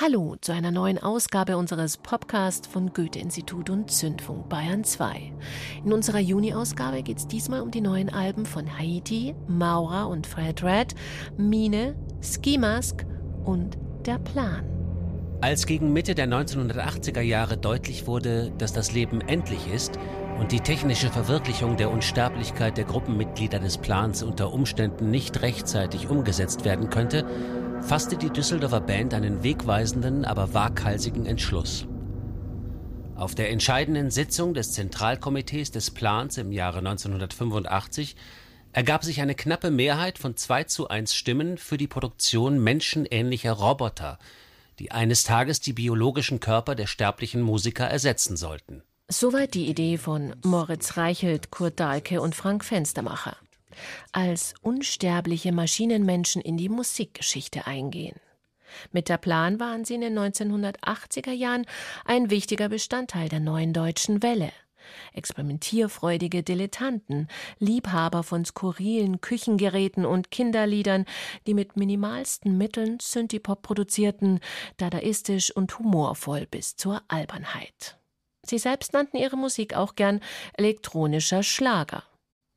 Hallo zu einer neuen Ausgabe unseres Podcasts von Goethe-Institut und Zündfunk Bayern 2. In unserer Juni-Ausgabe geht es diesmal um die neuen Alben von Haiti, Maura und Fred Red, Mine, Ski Mask und Der Plan. Als gegen Mitte der 1980er Jahre deutlich wurde, dass das Leben endlich ist und die technische Verwirklichung der Unsterblichkeit der Gruppenmitglieder des Plans unter Umständen nicht rechtzeitig umgesetzt werden könnte, fasste die Düsseldorfer Band einen wegweisenden, aber waghalsigen Entschluss. Auf der entscheidenden Sitzung des Zentralkomitees des Plans im Jahre 1985 ergab sich eine knappe Mehrheit von 2 zu 1 Stimmen für die Produktion menschenähnlicher Roboter, die eines Tages die biologischen Körper der sterblichen Musiker ersetzen sollten. Soweit die Idee von Moritz Reichelt, Kurt Dahlke und Frank Fenstermacher als unsterbliche Maschinenmenschen in die Musikgeschichte eingehen. Mit der Plan waren sie in den 1980er Jahren ein wichtiger Bestandteil der neuen deutschen Welle. Experimentierfreudige Dilettanten, Liebhaber von skurrilen Küchengeräten und Kinderliedern, die mit minimalsten Mitteln Synthipop produzierten, dadaistisch und humorvoll bis zur Albernheit. Sie selbst nannten ihre Musik auch gern elektronischer Schlager.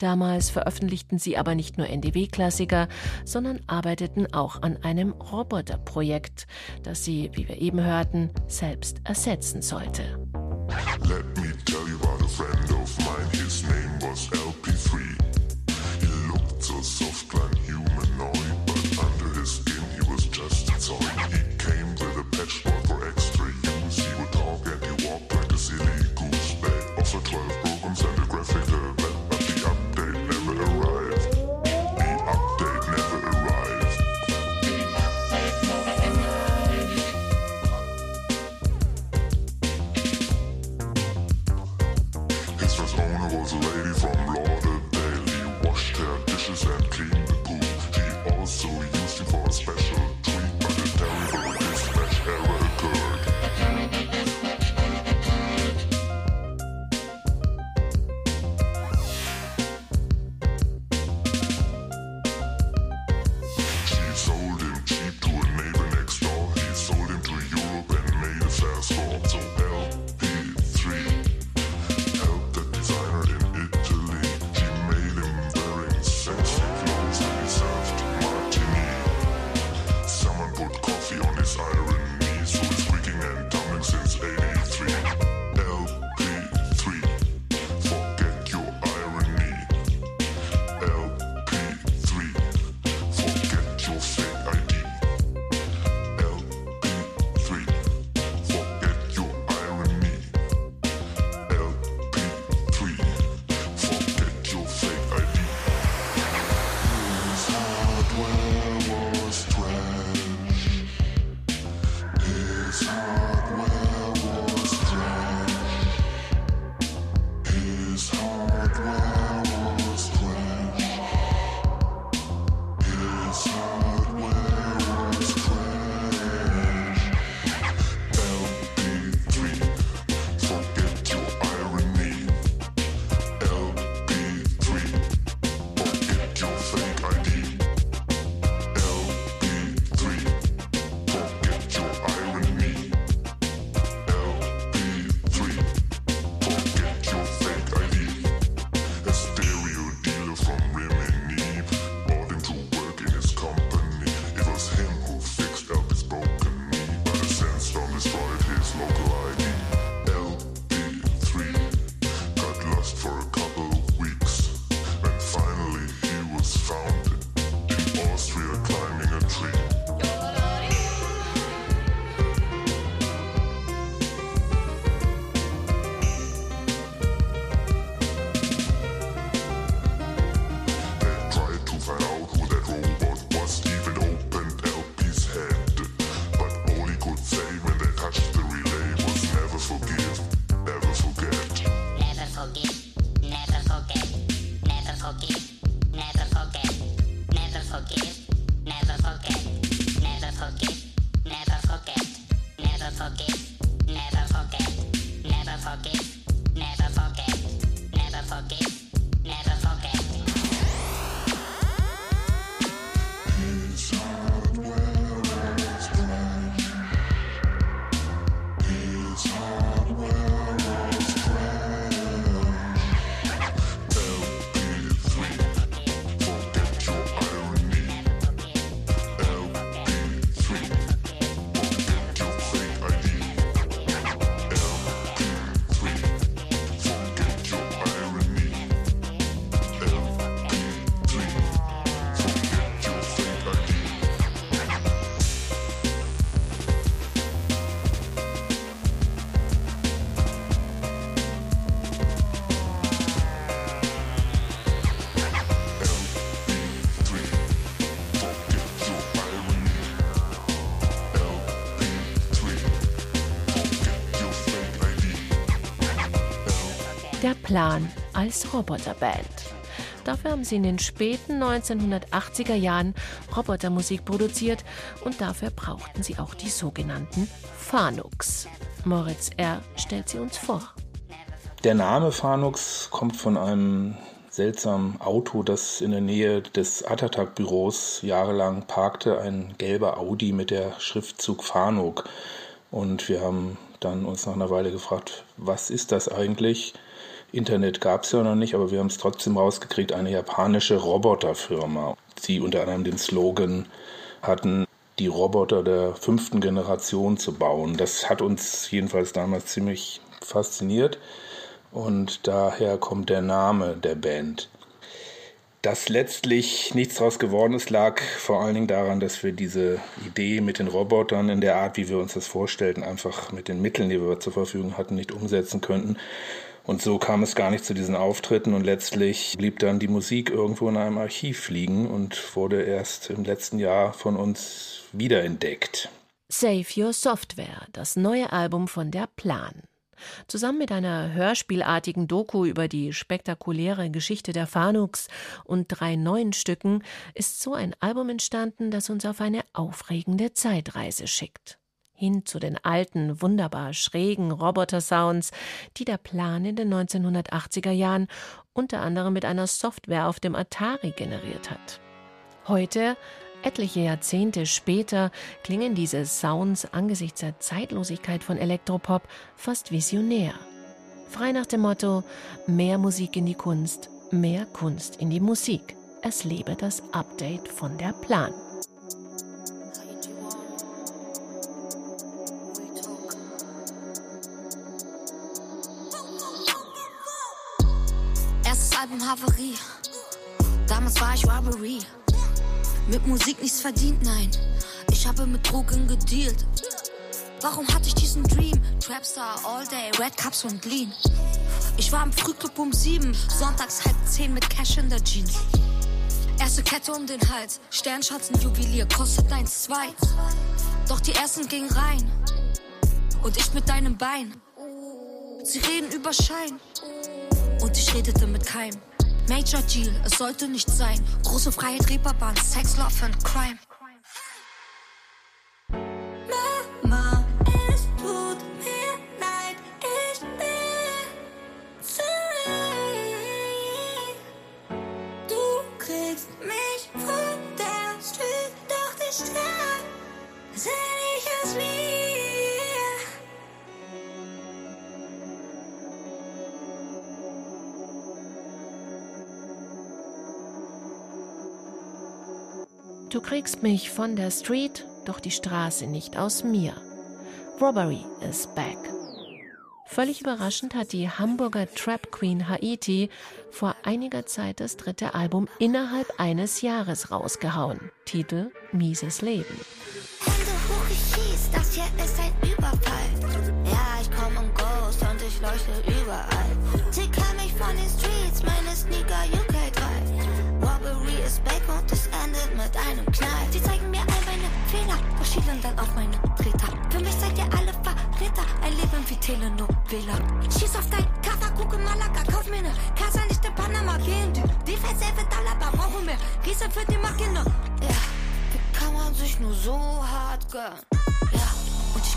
Damals veröffentlichten sie aber nicht nur NDW-Klassiker, sondern arbeiteten auch an einem Roboterprojekt, das sie, wie wir eben hörten, selbst ersetzen sollte. Let me tell you about a friend of mine, his name Der Plan als Roboterband. Dafür haben sie in den späten 1980er Jahren Robotermusik produziert und dafür brauchten sie auch die sogenannten Fanux. Moritz R. stellt sie uns vor. Der Name Fanux kommt von einem seltsamen Auto, das in der Nähe des Attatak-Büros jahrelang parkte, ein gelber Audi mit der Schriftzug Fanuk. Und wir haben dann uns nach einer Weile gefragt, was ist das eigentlich? Internet gab es ja noch nicht, aber wir haben es trotzdem rausgekriegt, eine japanische Roboterfirma. Sie unter anderem den Slogan hatten, die Roboter der fünften Generation zu bauen. Das hat uns jedenfalls damals ziemlich fasziniert und daher kommt der Name der Band. Dass letztlich nichts daraus geworden ist, lag vor allen Dingen daran, dass wir diese Idee mit den Robotern in der Art, wie wir uns das vorstellten, einfach mit den Mitteln, die wir zur Verfügung hatten, nicht umsetzen könnten. Und so kam es gar nicht zu diesen Auftritten und letztlich blieb dann die Musik irgendwo in einem Archiv liegen und wurde erst im letzten Jahr von uns wiederentdeckt. Save Your Software, das neue Album von der Plan. Zusammen mit einer hörspielartigen Doku über die spektakuläre Geschichte der Fanux und drei neuen Stücken ist so ein Album entstanden, das uns auf eine aufregende Zeitreise schickt hin zu den alten, wunderbar schrägen Roboter-Sounds, die der Plan in den 1980er Jahren unter anderem mit einer Software auf dem Atari generiert hat. Heute, etliche Jahrzehnte später, klingen diese Sounds angesichts der Zeitlosigkeit von Elektropop fast visionär. Frei nach dem Motto: mehr Musik in die Kunst, mehr Kunst in die Musik. Es lebe das Update von der Plan. Havarie. Damals war ich Robbery. Mit Musik nichts verdient, nein. Ich habe mit Drogen gedealt. Warum hatte ich diesen Dream? Trapstar all day, Red Cups und Lean. Ich war im Frühclub um sieben, sonntags halb zehn mit Cash in der Jeans. Erste Kette um den Hals, Sternschatzen, Juwelier, kostet eins, zwei. Doch die ersten gingen rein. Und ich mit deinem Bein. Sie reden über Schein. Und ich redete mit keinem. Major Deal, es sollte nicht sein. Große Freiheit, Reeperbahn, Sex, Love and Crime. Du kriegst mich von der Street, doch die Straße nicht aus mir. Robbery is back. Völlig überraschend hat die Hamburger Trap Queen Haiti vor einiger Zeit das dritte Album innerhalb eines Jahres rausgehauen. Titel Mieses Leben. Hände hoch, ich schieß, das hier ist ein Überfall. Ja, ich komm im Ghost und ich leuchte überall. Ticker mich von den Streets, meine Sneaker UK3. Ist back und es endet mit einem Knall. Sie zeigen mir all meine Fehler, schielen dann auf meine Treter. Für mich seid ihr alle Verräter, ein Leben wie Telenovela. Schieß auf dein Cover, gucke Malaga, kauf mir ne Casa nicht in Panama, gehen du. Die Versäfe Dollar, brauchen mehr. Riese für die Maschine. Ja, wie kann man sich nur so hart gönnen?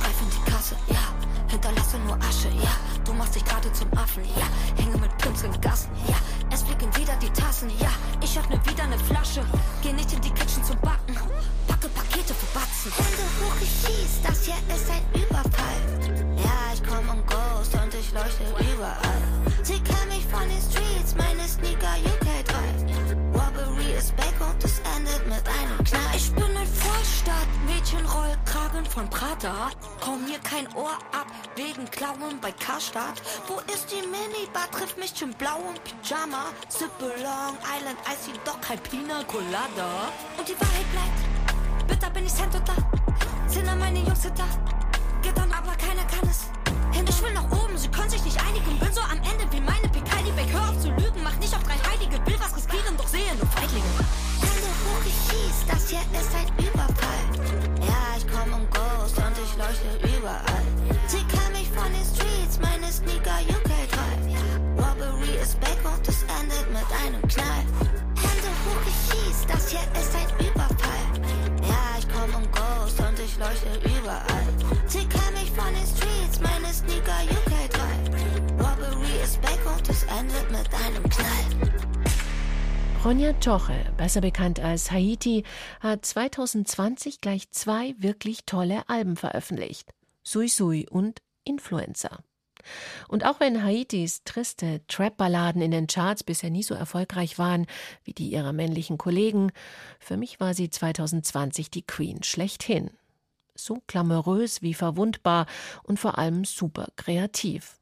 Greif in die Kasse, ja. Hinterlasse nur Asche, ja. Du machst dich gerade zum Affen, ja. Hänge mit Pimps in Gassen, ja. Es fliegen wieder die Tassen, ja. Ich öffne wieder ne Flasche. Geh nicht in die Kitchen zum Backen. Packe Pakete für Batzen. Hände hoch, ich schieß. Das hier ist ein Überfall. Vorstadt, Mädchenrollkragen von Prada. Komm mir kein Ohr ab, wegen Klauen bei Karstadt. Wo ist die Minibar? Trifft mich im blauen Pyjama. Sippe Long Island Icy, doch kein Pina Colada. Und die Wahrheit bleibt, bitter bin ich da. Sind an meine Jungs da. Geht dann aber keiner kann es. Hin, ich will nach oben, sie können sich nicht einigen. Bin so am Ende wie meine die Back. Hör auf zu lügen, mach nicht auf drei Heilige. Will was riskieren, doch sehe nur Feiglinge. Hände hoch, ich schieß, das hier ist endet mit einem Knall. Hände hoch, ich schieß, das hier ist ein Überfall. Ja, ich komm um Ghost und ich leuchte überall. Sie kennen mich von den Streets, meine Sneaker UK3. Robbery ist back und es endet mit einem Knall. Ronja Toche, besser bekannt als Haiti, hat 2020 gleich zwei wirklich tolle Alben veröffentlicht. Sui Sui und Influencer. Und auch wenn Haitis triste Trap-Balladen in den Charts bisher nie so erfolgreich waren wie die ihrer männlichen Kollegen, für mich war sie 2020 die Queen schlechthin. So glamourös wie verwundbar und vor allem super kreativ.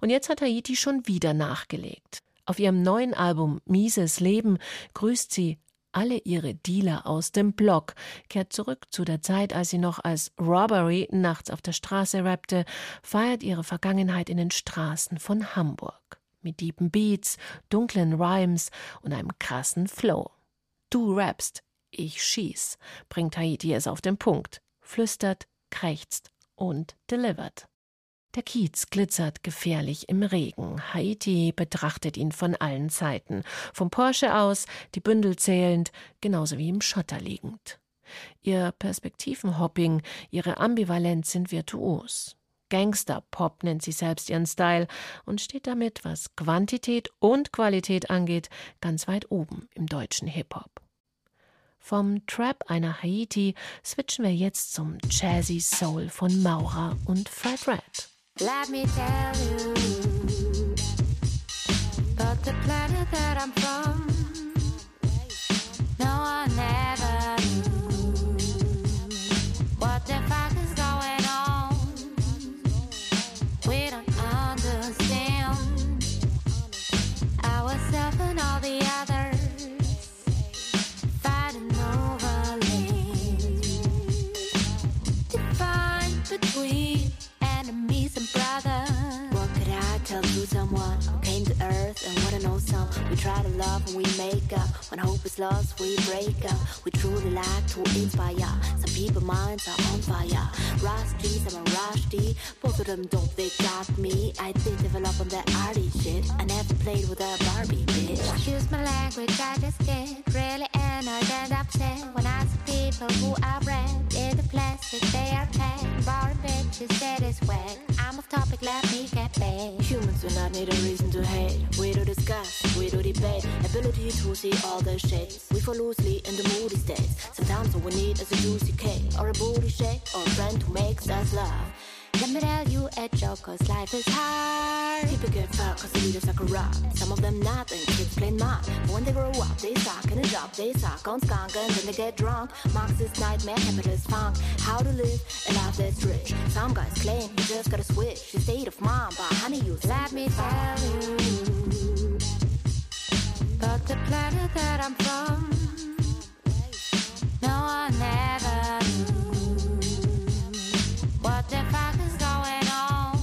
Und jetzt hat Haiti schon wieder nachgelegt. Auf ihrem neuen Album Mieses Leben grüßt sie alle ihre Dealer aus dem Block, kehrt zurück zu der Zeit, als sie noch als Robbery nachts auf der Straße rappte, feiert ihre Vergangenheit in den Straßen von Hamburg. Mit deepen Beats, dunklen Rhymes und einem krassen Flow. Du rappst, ich schieß, bringt Haiti es auf den Punkt, flüstert, krächzt und delivert. Der Kiez glitzert gefährlich im Regen. Haiti betrachtet ihn von allen Seiten. Vom Porsche aus, die Bündel zählend, genauso wie im Schotter liegend. Ihr Perspektivenhopping, ihre Ambivalenz sind virtuos. Gangster-Pop nennt sie selbst ihren Style und steht damit, was Quantität und Qualität angeht, ganz weit oben im deutschen Hip-Hop. Vom Trap einer Haiti switchen wir jetzt zum Jazzy Soul von Maurer und Fred Red. Let me tell you about the planet that I'm from. No one ever some? We try to love and we make up. When hope is lost, we break up. We truly like to inspire. Some people's minds are on fire. Rusty, some are rusty. Both of them don't they got me. I did develop on that arty shit. I never played with a Barbie bitch. Excuse my language, I just get really annoyed and upset when I see people who are bred in the plastic they are packed. Boring bitches that is wet. I'm off topic, let me get back. Humans do not need a reason to hate. We do do Ability to see all the shades. We fall loosely in the moody states. Sometimes all we need is a juicy cake, or a booty shake, or a friend who makes us laugh. Let me tell you a joke, cause life is hard. People get fucked cause the leaders suck a rock. Some of them nothing, kids play mock. But when they grow up, they suck in a job, they suck on skunk, and then they get drunk. Marxist nightmare, capitalist funk. How to live a life that's rich. Some guys claim you just gotta switch the state of mind, but honey, you Let me tell you about the planet that I'm from. No what the fuck is going on.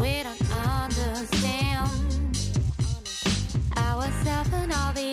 We don't understand and all the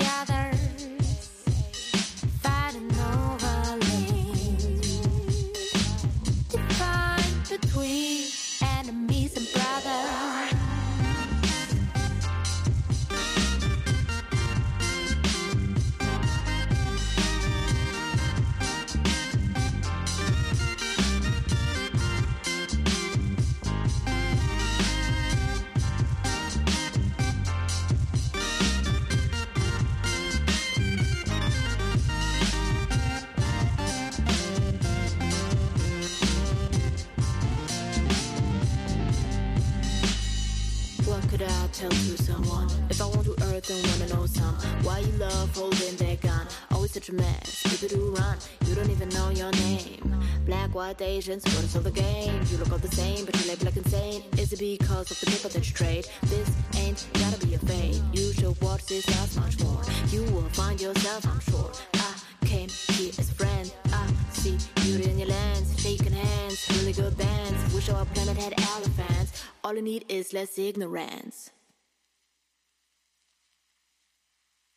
Asians, what is all the game? You look all the same, but you label like insane. Is it because of the paper that you trade? This ain't gotta be a fate You should watch this out much more. You will find yourself, I'm sure. I came here as a friend. I see beauty in your lens. Shaking hands, really good bands. Wish our planet had elephants. All you need is less ignorance.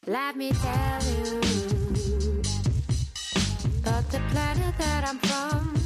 Let me tell you about the planet that I'm from.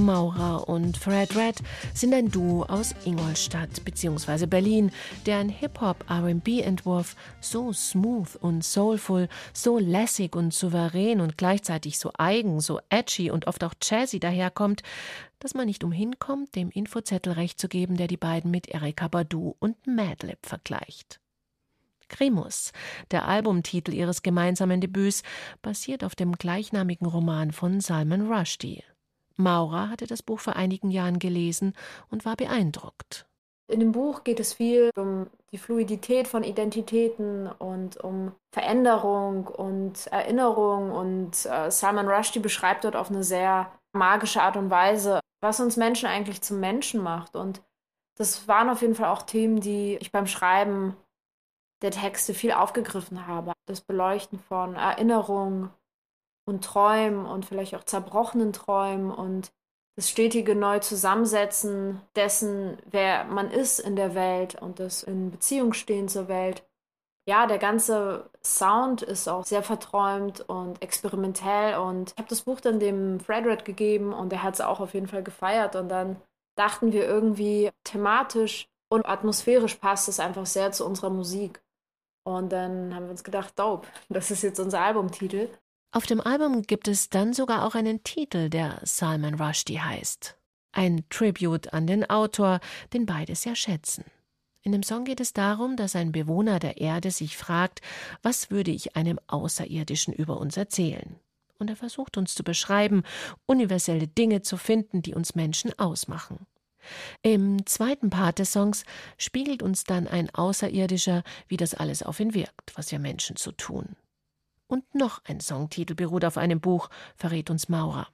Maura und Fred Red sind ein Duo aus Ingolstadt bzw. Berlin, deren Hip-Hop-RB-Entwurf so smooth und soulful, so lässig und souverän und gleichzeitig so eigen, so edgy und oft auch jazzy daherkommt, dass man nicht umhin kommt, dem Infozettel recht zu geben, der die beiden mit Erika Badu und Madlib vergleicht. Krimus, der Albumtitel ihres gemeinsamen Debüts, basiert auf dem gleichnamigen Roman von Salman Rushdie. Maura hatte das Buch vor einigen Jahren gelesen und war beeindruckt. In dem Buch geht es viel um die Fluidität von Identitäten und um Veränderung und Erinnerung. Und äh, Salman Rushdie beschreibt dort auf eine sehr magische Art und Weise, was uns Menschen eigentlich zum Menschen macht. Und das waren auf jeden Fall auch Themen, die ich beim Schreiben der Texte viel aufgegriffen habe. Das Beleuchten von Erinnerung, und Träumen und vielleicht auch zerbrochenen Träumen und das stetige Neuzusammensetzen dessen, wer man ist in der Welt und das in Beziehung stehen zur Welt. Ja, der ganze Sound ist auch sehr verträumt und experimentell und ich habe das Buch dann dem Frederick gegeben und er hat es auch auf jeden Fall gefeiert und dann dachten wir irgendwie thematisch und atmosphärisch passt es einfach sehr zu unserer Musik. Und dann haben wir uns gedacht, dope, das ist jetzt unser Albumtitel. Auf dem Album gibt es dann sogar auch einen Titel, der Salman Rushdie heißt. Ein Tribute an den Autor, den beide sehr schätzen. In dem Song geht es darum, dass ein Bewohner der Erde sich fragt, was würde ich einem Außerirdischen über uns erzählen? Und er versucht uns zu beschreiben, universelle Dinge zu finden, die uns Menschen ausmachen. Im zweiten Part des Songs spiegelt uns dann ein Außerirdischer, wie das alles auf ihn wirkt, was wir Menschen zu tun. Und noch ein Songtitel beruht auf einem Buch, verrät uns Maurer.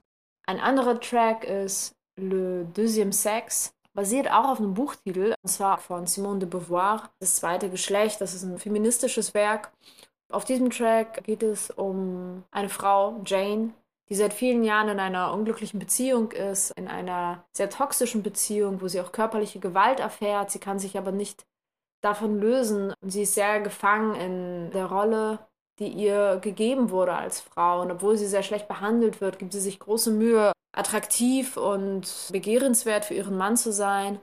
Ein anderer Track ist Le Deuxième Sexe, basiert auch auf einem Buchtitel, und zwar von Simone de Beauvoir, Das zweite Geschlecht. Das ist ein feministisches Werk. Auf diesem Track geht es um eine Frau, Jane, die seit vielen Jahren in einer unglücklichen Beziehung ist, in einer sehr toxischen Beziehung, wo sie auch körperliche Gewalt erfährt. Sie kann sich aber nicht davon lösen. Sie ist sehr gefangen in der Rolle die ihr gegeben wurde als Frau. Und obwohl sie sehr schlecht behandelt wird, gibt sie sich große Mühe, attraktiv und begehrenswert für ihren Mann zu sein.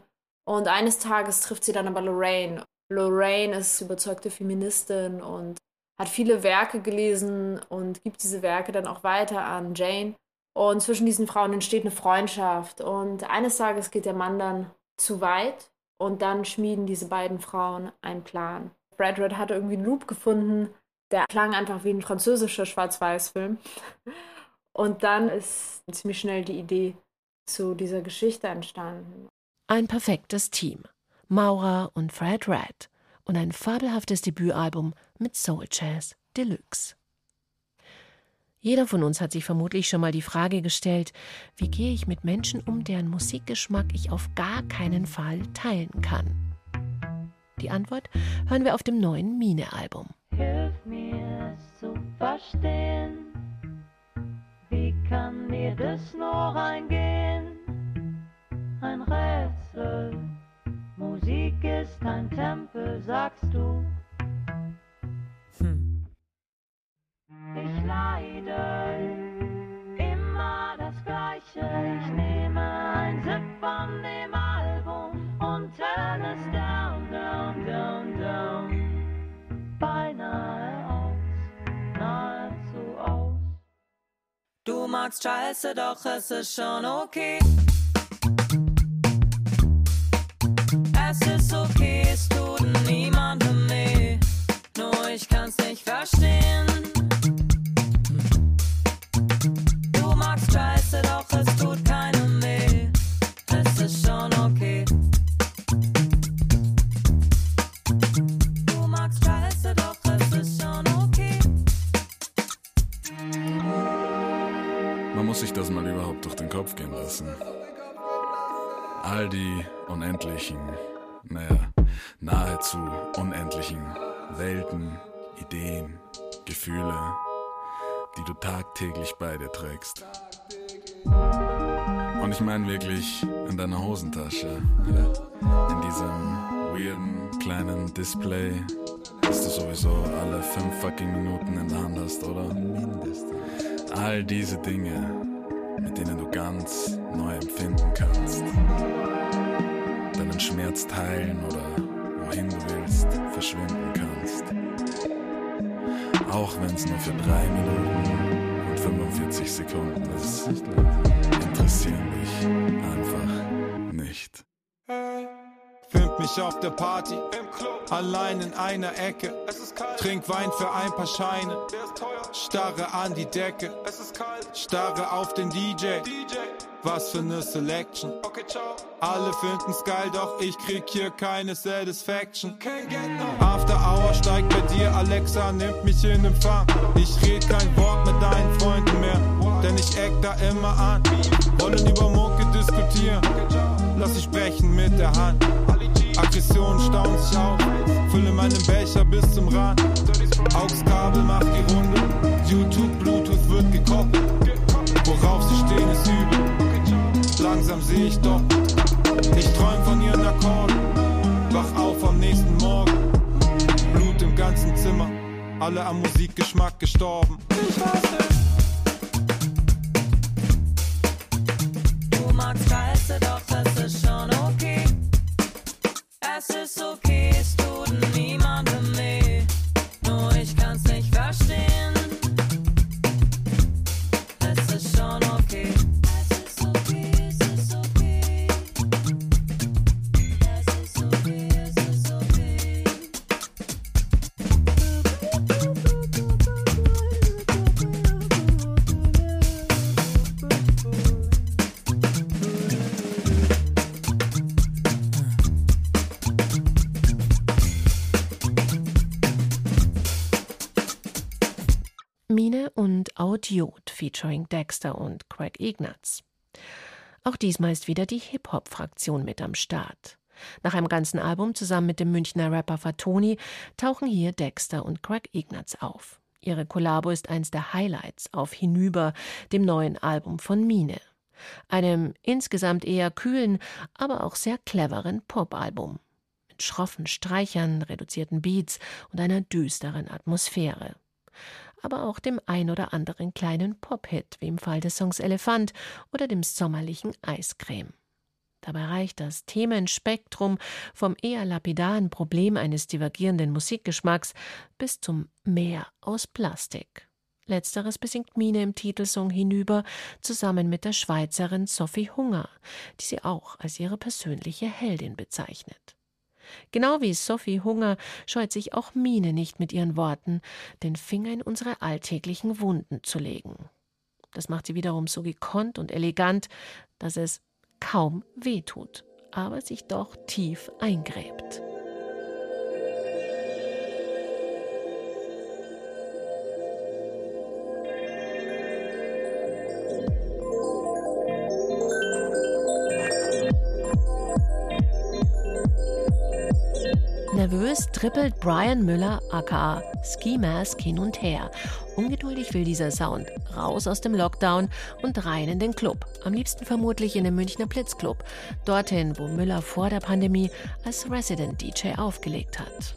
Und eines Tages trifft sie dann aber Lorraine. Lorraine ist überzeugte Feministin und hat viele Werke gelesen und gibt diese Werke dann auch weiter an Jane. Und zwischen diesen Frauen entsteht eine Freundschaft. Und eines Tages geht der Mann dann zu weit und dann schmieden diese beiden Frauen einen Plan. Bradford hat irgendwie einen Loop gefunden, der klang einfach wie ein französischer Schwarz-Weiß-Film. Und dann ist ziemlich schnell die Idee zu dieser Geschichte entstanden. Ein perfektes Team. Maura und Fred Red. Und ein fabelhaftes Debütalbum mit Soul Jazz Deluxe. Jeder von uns hat sich vermutlich schon mal die Frage gestellt, wie gehe ich mit Menschen um, deren Musikgeschmack ich auf gar keinen Fall teilen kann. Die Antwort hören wir auf dem neuen Mine-Album. Hilf mir es zu verstehen, wie kann mir das nur eingehen? Ein Rätsel, Musik ist ein Tempel, sagst du. Hm. Ich leide immer das Gleiche, ich magst Scheiße, doch es ist schon okay. Es ist okay, es Und ich meine wirklich in deiner Hosentasche, ja, in diesem weirden kleinen Display, das du sowieso alle fünf fucking Minuten in der Hand hast, oder? Mindestens. All diese Dinge, mit denen du ganz neu empfinden kannst. Deinen Schmerz teilen oder wohin du willst verschwinden kannst. Auch wenn es nur für drei Minuten 45 Sekunden. Ist, interessieren dich einfach nicht. Find mich auf der Party, allein in einer Ecke. Trink Wein für ein paar Scheine, starre an die Decke, starre auf den DJ. Was für ne Selection. Alle finden's geil, doch ich krieg hier keine Satisfaction. After Hour steigt bei dir, Alexa nimmt mich in Empfang. Ich red kein Wort da immer an. Wollen über Mucke diskutieren, lass sie sprechen mit der Hand. Aggression stauen sich auf, fülle meinen Becher bis zum Rand. Augskabel macht die Runde, YouTube, Bluetooth wird gekoppelt. Worauf sie stehen ist übel, langsam seh ich doch. Ich träum von ihren Akkorden, wach auf am nächsten Morgen. Blut im ganzen Zimmer, alle am Musikgeschmack gestorben. Ich weiß nicht. Audiot featuring Dexter und Craig Ignatz. Auch diesmal ist wieder die Hip-Hop-Fraktion mit am Start. Nach einem ganzen Album zusammen mit dem Münchner Rapper Fatoni tauchen hier Dexter und Craig Ignatz auf. Ihre Kollabo ist eins der Highlights auf Hinüber, dem neuen Album von Mine. Einem insgesamt eher kühlen, aber auch sehr cleveren Pop-Album. Mit schroffen Streichern, reduzierten Beats und einer düsteren Atmosphäre aber auch dem ein oder anderen kleinen Pop-Hit, wie im Fall des Songs Elefant oder dem sommerlichen Eiscreme. Dabei reicht das Themenspektrum vom eher lapidaren Problem eines divergierenden Musikgeschmacks bis zum Meer aus Plastik. Letzteres besingt Mine im Titelsong hinüber, zusammen mit der Schweizerin Sophie Hunger, die sie auch als ihre persönliche Heldin bezeichnet. Genau wie Sophie Hunger scheut sich auch Mine nicht mit ihren Worten, den Finger in unsere alltäglichen Wunden zu legen. Das macht sie wiederum so gekonnt und elegant, dass es kaum wehtut, aber sich doch tief eingräbt. Trippelt Brian Müller aka Ski Mask hin und her. Ungeduldig will dieser Sound raus aus dem Lockdown und rein in den Club. Am liebsten vermutlich in den Münchner Blitzclub. Dorthin, wo Müller vor der Pandemie als Resident DJ aufgelegt hat.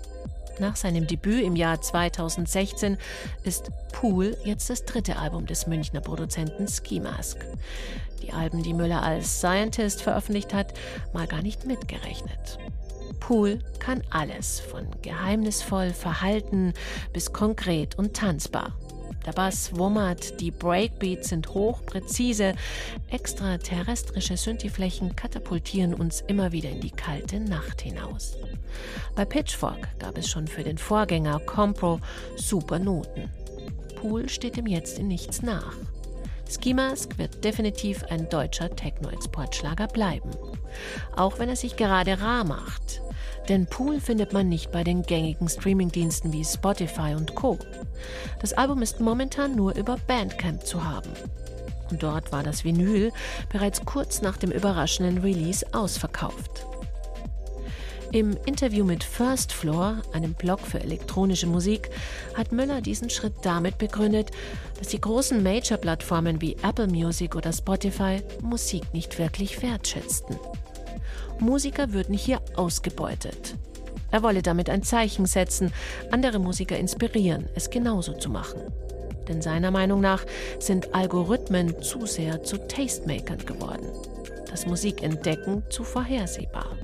Nach seinem Debüt im Jahr 2016 ist Pool jetzt das dritte Album des Münchner Produzenten Ski Mask. Die Alben, die Müller als Scientist veröffentlicht hat, mal gar nicht mitgerechnet. Pool kann alles, von geheimnisvoll verhalten bis konkret und tanzbar. Der Bass wummert, die Breakbeats sind hochpräzise, extraterrestrische Synthieflächen katapultieren uns immer wieder in die kalte Nacht hinaus. Bei Pitchfork gab es schon für den Vorgänger Compro super Noten. Pool steht ihm jetzt in nichts nach. Ski Mask wird definitiv ein deutscher Techno-Exportschlager bleiben. Auch wenn er sich gerade rar macht. Denn Pool findet man nicht bei den gängigen Streamingdiensten wie Spotify und Co. Das Album ist momentan nur über Bandcamp zu haben. Und dort war das Vinyl bereits kurz nach dem überraschenden Release ausverkauft. Im Interview mit First Floor, einem Blog für elektronische Musik, hat Müller diesen Schritt damit begründet, dass die großen Major-Plattformen wie Apple Music oder Spotify Musik nicht wirklich wertschätzten. Musiker würden hier ausgebeutet. Er wolle damit ein Zeichen setzen, andere Musiker inspirieren, es genauso zu machen. Denn seiner Meinung nach sind Algorithmen zu sehr zu Tastemakern geworden. Das Musikentdecken zu vorhersehbar.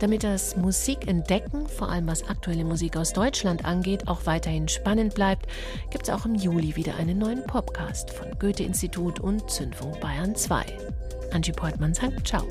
Damit das Musikentdecken, vor allem was aktuelle Musik aus Deutschland angeht, auch weiterhin spannend bleibt, gibt es auch im Juli wieder einen neuen Podcast von Goethe-Institut und Zündfunk Bayern 2. Angie Portmann sagt Ciao.